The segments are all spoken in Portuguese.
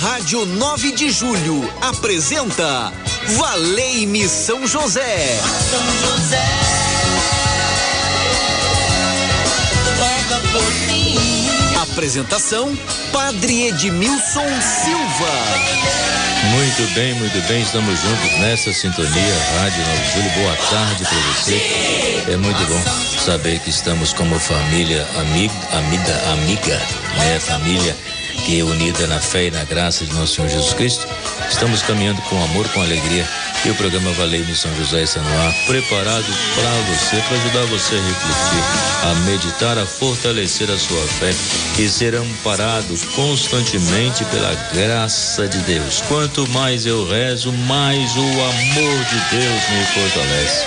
Rádio 9 de Julho apresenta Valei-me São José. São José. Apresentação Padre Edmilson Silva. Muito bem, muito bem, estamos juntos nessa sintonia, Rádio 9 de Julho. Boa tarde para você. É muito bom saber que estamos como família, amiga, amiga, amiga, né? Família que unida na fé e na graça de nosso Senhor Jesus Cristo, estamos caminhando com amor, com alegria. E o programa Valei de São José está no ar, preparado para você, para ajudar você a refletir, a meditar, a fortalecer a sua fé e ser amparado constantemente pela graça de Deus. Quanto mais eu rezo, mais o amor de Deus me fortalece.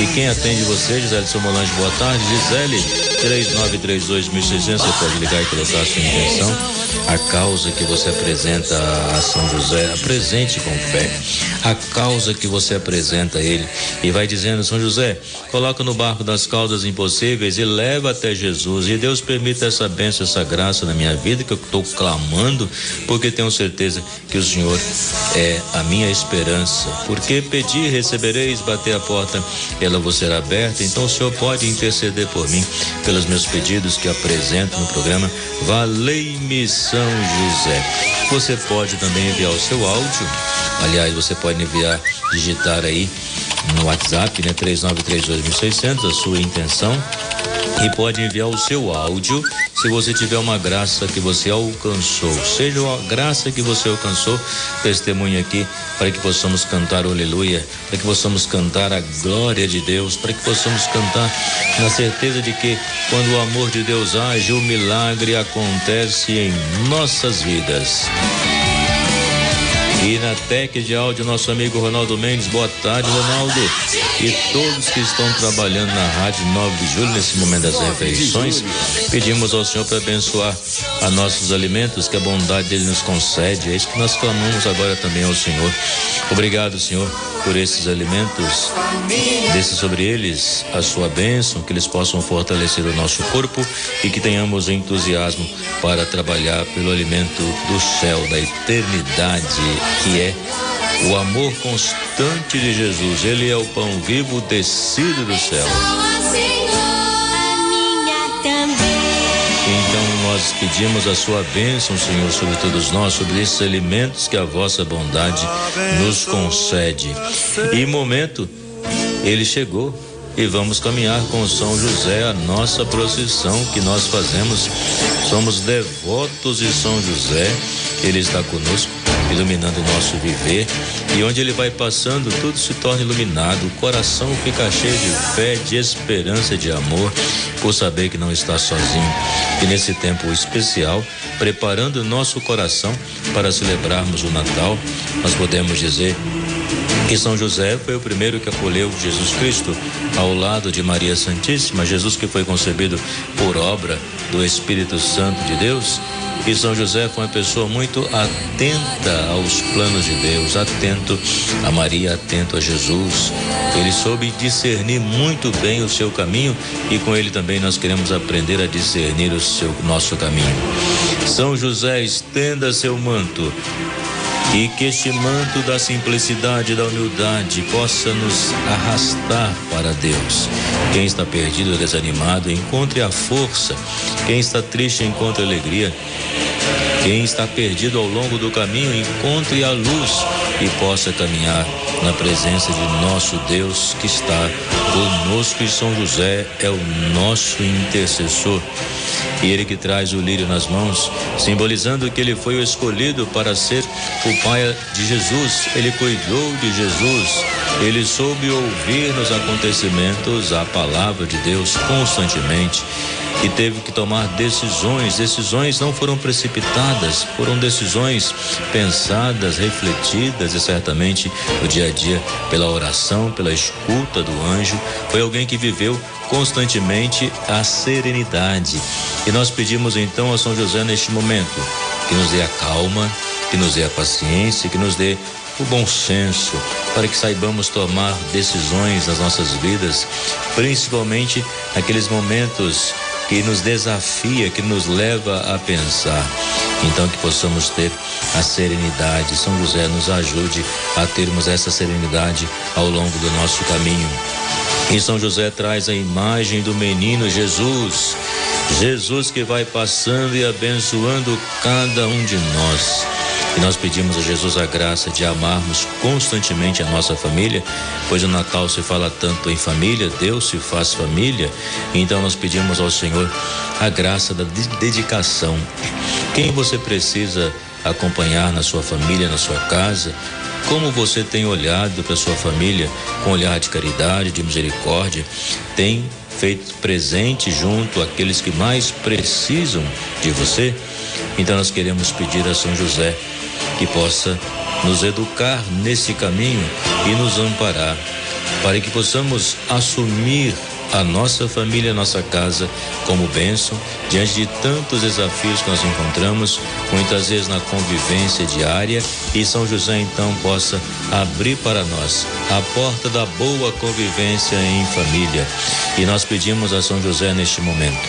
E quem atende você, Gisele Somolange, boa tarde. Gisele, 3932.600, você pode ligar e colocar a sua intenção a causa que você apresenta a São José, apresente com fé. A causa que você apresenta a ele e vai dizendo, São José, coloca no barco das causas impossíveis e leva até Jesus. E Deus permita essa bênção, essa graça na minha vida que eu estou clamando, porque tenho certeza que o Senhor é a minha esperança. Porque pedir, recebereis, bater a porta, ela vos será aberta. Então o Senhor pode interceder por mim, pelos meus pedidos que apresento no programa. Valei-me são José. Você pode também enviar o seu áudio. Aliás, você pode enviar, digitar aí no WhatsApp, né? 3932.600, a sua intenção. E pode enviar o seu áudio se você tiver uma graça que você alcançou. Seja a graça que você alcançou, testemunha aqui para que possamos cantar aleluia, para que possamos cantar a glória de Deus, para que possamos cantar na certeza de que quando o amor de Deus age, o milagre acontece em nossas vidas. E na TEC de áudio, nosso amigo Ronaldo Mendes. Boa tarde, Ronaldo. E todos que estão trabalhando na Rádio 9 de Julho, nesse momento das refeições, pedimos ao Senhor para abençoar a nossos alimentos, que a bondade dele nos concede. É isso que nós clamamos agora também ao Senhor. Obrigado, Senhor, por esses alimentos. Desce sobre eles a sua bênção, que eles possam fortalecer o nosso corpo e que tenhamos entusiasmo para trabalhar pelo alimento do céu, da eternidade que é o amor constante de Jesus. Ele é o pão vivo descido do céu. Então nós pedimos a sua bênção, Senhor, sobre todos nós, sobre esses alimentos que a vossa bondade nos concede. E momento, ele chegou e vamos caminhar com São José, a nossa procissão que nós fazemos. Somos devotos de São José, ele está conosco iluminando o nosso viver. E onde ele vai passando, tudo se torna iluminado. O coração fica cheio de fé, de esperança, de amor, por saber que não está sozinho. E nesse tempo especial, preparando o nosso coração para celebrarmos o Natal, nós podemos dizer que São José foi o primeiro que acolheu Jesus Cristo ao lado de Maria Santíssima, Jesus que foi concebido por obra do Espírito Santo de Deus e São José foi uma pessoa muito atenta aos planos de Deus, atento a Maria, atento a Jesus. Ele soube discernir muito bem o seu caminho e com ele também nós queremos aprender a discernir o seu nosso caminho. São José, estenda seu manto e que este manto da simplicidade e da humildade possa nos arrastar para Deus. Quem está perdido ou desanimado, encontre a força. Quem está triste, encontre alegria. Quem está perdido ao longo do caminho, encontre a luz e possa caminhar na presença de nosso Deus que está conosco e São José é o nosso intercessor. E ele que traz o lírio nas mãos, simbolizando que ele foi o escolhido para ser o pai de Jesus. Ele cuidou de Jesus. Ele soube ouvir nos acontecimentos a palavra de Deus constantemente e teve que tomar decisões. Decisões não foram precipitadas, foram decisões pensadas, refletidas e certamente no dia a dia pela oração, pela escuta do anjo. Foi alguém que viveu constantemente a serenidade. E nós pedimos então a São José neste momento que nos dê a calma, que nos dê a paciência, que nos dê o bom senso, para que saibamos tomar decisões nas nossas vidas, principalmente naqueles momentos que nos desafia, que nos leva a pensar. Então que possamos ter a serenidade. São José nos ajude a termos essa serenidade ao longo do nosso caminho. E São José traz a imagem do menino Jesus. Jesus que vai passando e abençoando cada um de nós. E nós pedimos a Jesus a graça de amarmos constantemente a nossa família, pois o Natal se fala tanto em família, Deus se faz família. Então nós pedimos ao Senhor a graça da dedicação. Quem você precisa acompanhar na sua família, na sua casa, como você tem olhado para sua família com olhar de caridade, de misericórdia, tem feito presente junto àqueles que mais precisam de você? Então nós queremos pedir a São José que possa nos educar nesse caminho e nos amparar, para que possamos assumir a nossa família, a nossa casa como bênção diante de tantos desafios que nós encontramos, muitas vezes na convivência diária, e São José então possa abrir para nós a porta da boa convivência em família. E nós pedimos a São José neste momento.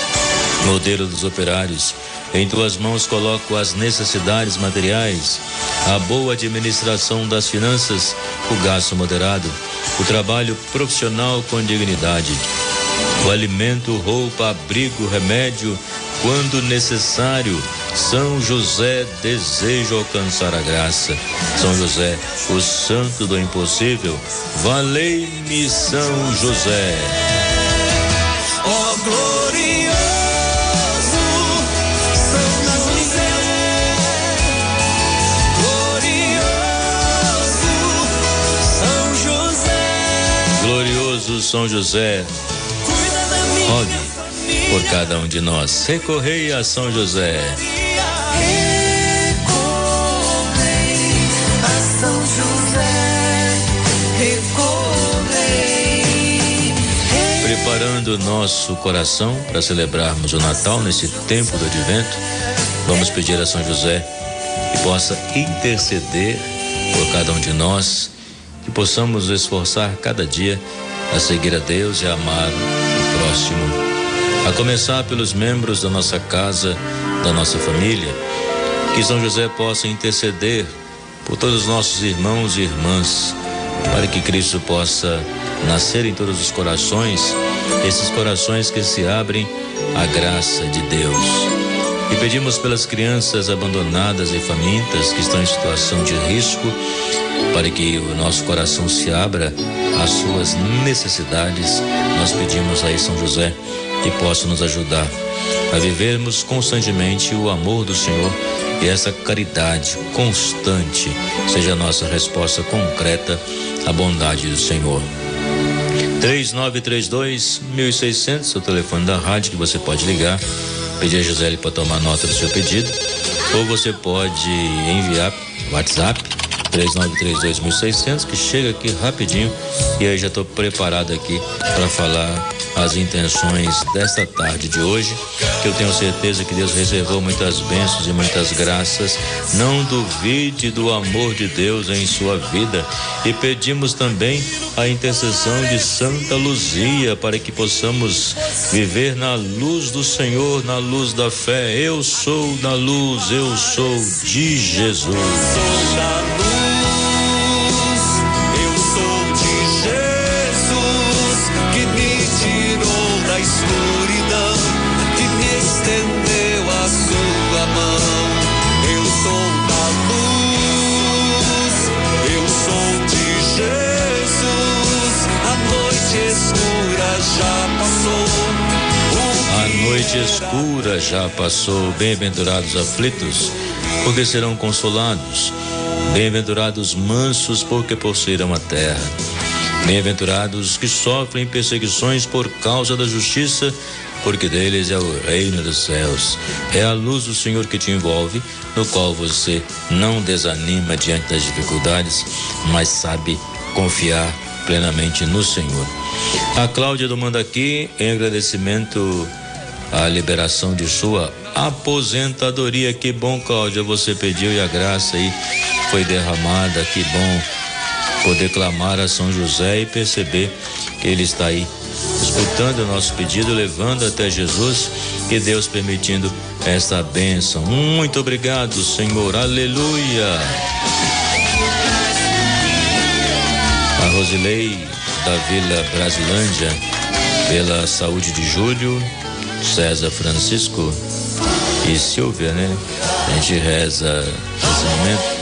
modelo dos operários. Em tuas mãos coloco as necessidades materiais, a boa administração das finanças, o gasto moderado, o trabalho profissional com dignidade, o alimento, roupa, abrigo, remédio, quando necessário. São José deseja alcançar a graça. São José, o santo do impossível. Valei-me, São José. Oh, glorioso. Glorioso São José, rogue por cada um de nós. Recorrei a São José. Preparando o nosso coração para celebrarmos o Natal nesse tempo do advento, vamos pedir a São José que possa interceder por cada um de nós, que possamos esforçar cada dia a seguir a Deus e a amar o próximo. A começar pelos membros da nossa casa, da nossa família, que São José possa interceder por todos os nossos irmãos e irmãs, para que Cristo possa nascer em todos os corações, esses corações que se abrem à graça de Deus. E pedimos pelas crianças abandonadas e famintas que estão em situação de risco, para que o nosso coração se abra às suas necessidades. Nós pedimos a São José que possa nos ajudar a vivermos constantemente o amor do Senhor e essa caridade constante seja a nossa resposta concreta à bondade do Senhor. 3932 1600, o telefone da rádio que você pode ligar, pedir a Gisele para tomar nota do seu pedido, ou você pode enviar WhatsApp 3932.600, que chega aqui rapidinho e aí já estou preparado aqui para falar as intenções desta tarde de hoje, que eu tenho certeza que Deus reservou muitas bênçãos e muitas graças. Não duvide do amor de Deus em sua vida e pedimos também a intercessão de Santa Luzia para que possamos viver na luz do Senhor, na luz da fé. Eu sou da luz, eu sou de Jesus. noite escura já passou. A noite escura já passou. Bem-aventurados aflitos, porque serão consolados. Bem-aventurados mansos, porque possuirão a terra. Bem-aventurados que sofrem perseguições por causa da justiça, porque deles é o reino dos céus. É a luz do Senhor que te envolve, no qual você não desanima diante das dificuldades, mas sabe confiar plenamente no Senhor. A Cláudia do manda aqui em agradecimento à liberação de sua aposentadoria. Que bom, Cláudia, você pediu e a graça aí foi derramada. Que bom poder clamar a São José e perceber que ele está aí escutando o nosso pedido, levando até Jesus, que Deus permitindo esta bênção. Muito obrigado, Senhor. Aleluia. A Rosilei da Vila Brasilândia, pela saúde de Júlio, César Francisco e Silvia, né? A gente reza esse momento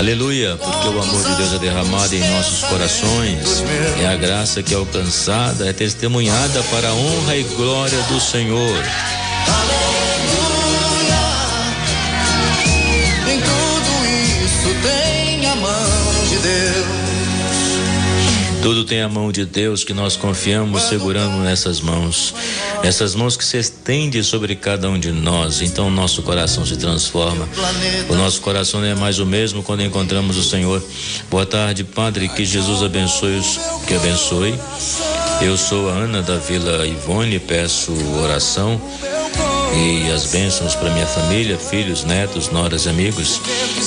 Aleluia, porque o amor de Deus é derramado em nossos corações, é a graça que é alcançada, é testemunhada para a honra e glória do Senhor. Deus. Tudo tem a mão de Deus que nós confiamos, segurando nessas mãos. Essas mãos que se estendem sobre cada um de nós. Então o nosso coração se transforma. O nosso coração não é mais o mesmo quando encontramos o Senhor. Boa tarde, Padre. Que Jesus abençoe os que abençoe. Eu sou a Ana da Vila Ivone, peço oração e as bênçãos para minha família, filhos, netos, noras e amigos,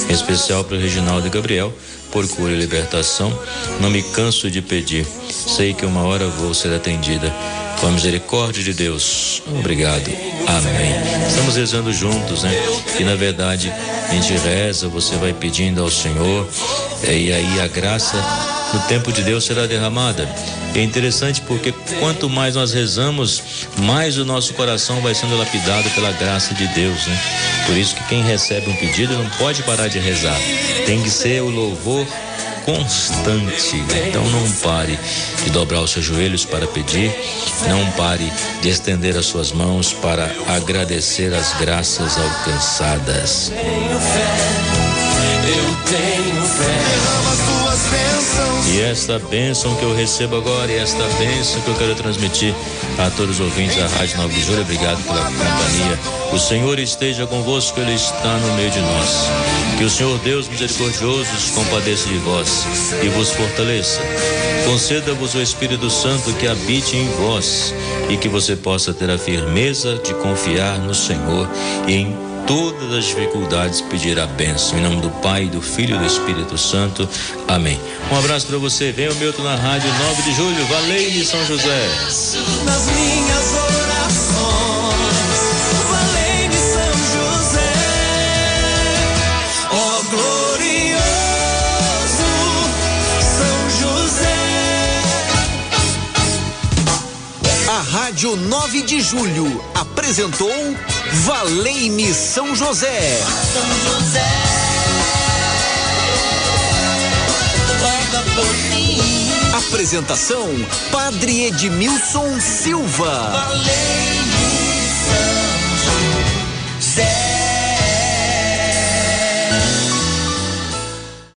em especial para o Reginaldo e Gabriel por cura e libertação, não me canso de pedir. Sei que uma hora vou ser atendida. Com a misericórdia de Deus. Obrigado. Amém. Estamos rezando juntos, né? E na verdade, a gente reza, você vai pedindo ao Senhor, e aí a graça no tempo de Deus será derramada. É interessante porque quanto mais nós rezamos, mais o nosso coração vai sendo lapidado pela graça de Deus, né? Por isso que quem recebe um pedido não pode parar de rezar. Tem que ser o louvor constante. Então não pare de dobrar os seus joelhos para pedir, não pare de estender as suas mãos para agradecer as graças alcançadas. Tenho fé, eu tenho. E esta bênção que eu recebo agora e esta bênção que eu quero transmitir a todos os ouvintes da Rádio 9 de Julho, obrigado pela companhia. O Senhor esteja convosco, Ele está no meio de nós. Que o Senhor Deus misericordioso se compadeça de vós e vos fortaleça. Conceda-vos o Espírito Santo que habite em vós e que você possa ter a firmeza de confiar no Senhor e em todas as dificuldades, pedir a bênção. Em nome do Pai, do Filho e do Espírito Santo. Amém. Um abraço para você. Vem o Milton na rádio 9 de julho. Valeu São José. Rádio 9 de Julho apresentou Valei-me São José. São José. Apresentação: Padre Edmilson Silva. Valei